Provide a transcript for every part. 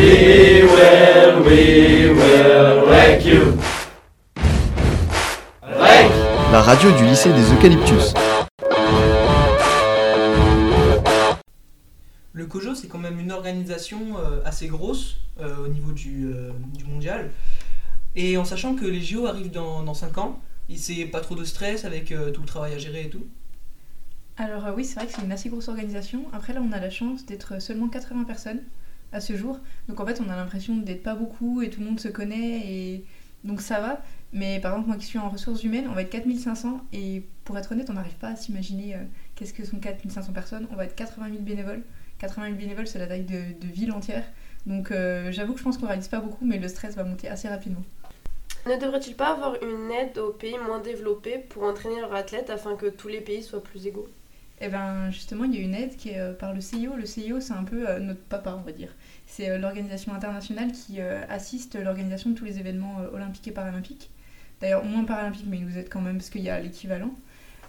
We will, we will wreck you. Wreck. La radio du lycée des Eucalyptus. Le COJO, c'est quand même une organisation euh, assez grosse euh, au niveau du, euh, du mondial. Et en sachant que les JO arrivent dans, dans 5 ans, il c'est pas trop de stress avec euh, tout le travail à gérer et tout. Alors euh, oui, c'est vrai que c'est une assez grosse organisation. Après là, on a la chance d'être seulement 80 personnes à ce jour. Donc en fait, on a l'impression d'être pas beaucoup et tout le monde se connaît et donc ça va. Mais par exemple, moi qui suis en ressources humaines, on va être 4500 et pour être honnête, on n'arrive pas à s'imaginer euh, qu'est-ce que sont 4500 personnes. On va être 80 000 bénévoles. 80 000 bénévoles, c'est la taille de, de ville entière. Donc euh, j'avoue que je pense qu'on réalise pas beaucoup, mais le stress va monter assez rapidement. Ne devrait-il pas avoir une aide aux pays moins développés pour entraîner leurs athlètes afin que tous les pays soient plus égaux? Eh ben justement, il y a une aide qui est euh, par le CIO. Le CIO, c'est un peu euh, notre papa, on va dire. C'est euh, l'organisation internationale qui assiste l'organisation de tous les événements olympiques et paralympiques. D'ailleurs, moins paralympiques, mais nous aide quand même parce qu'il y a l'équivalent.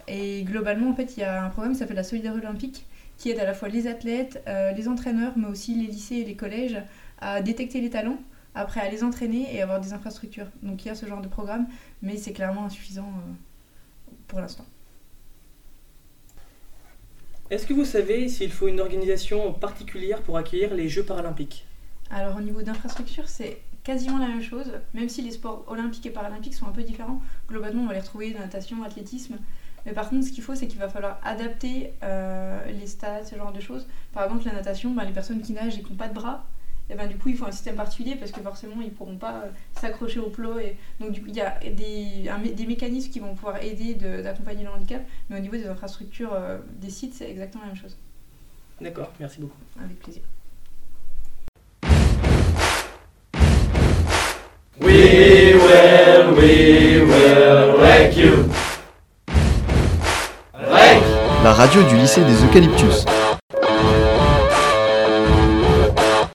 Et globalement, en fait, il y a un programme qui s'appelle la Solidarité olympique qui aide à la fois les athlètes, les entraîneurs, mais aussi les lycées et les collèges à détecter les talents, après à les entraîner et avoir des infrastructures. Donc il y a ce genre de programme, mais c'est clairement insuffisant pour l'instant. Est-ce que vous savez s'il faut une organisation particulière pour accueillir les Jeux paralympiques? Alors au niveau d'infrastructure, c'est quasiment la même chose, même si les sports olympiques et paralympiques sont un peu différents. Globalement, on va les retrouver natation, athlétisme. Mais par contre, ce qu'il faut, c'est qu'il va falloir adapter euh, les stades, ce genre de choses. Par exemple, la natation, ben, les personnes qui nagent et qui n'ont pas de bras, et ben, du coup, il faut un système particulier parce que forcément, ils ne pourront pas euh, s'accrocher au plot. Et... Donc, du coup, il y a des, un mé- des mécanismes qui vont pouvoir aider de- d'accompagner le handicap. Mais au niveau des infrastructures euh, des sites, c'est exactement la même chose. D'accord, merci beaucoup. Avec plaisir. We will, we will wreck you. Wreck. La radio du lycée des Eucalyptus.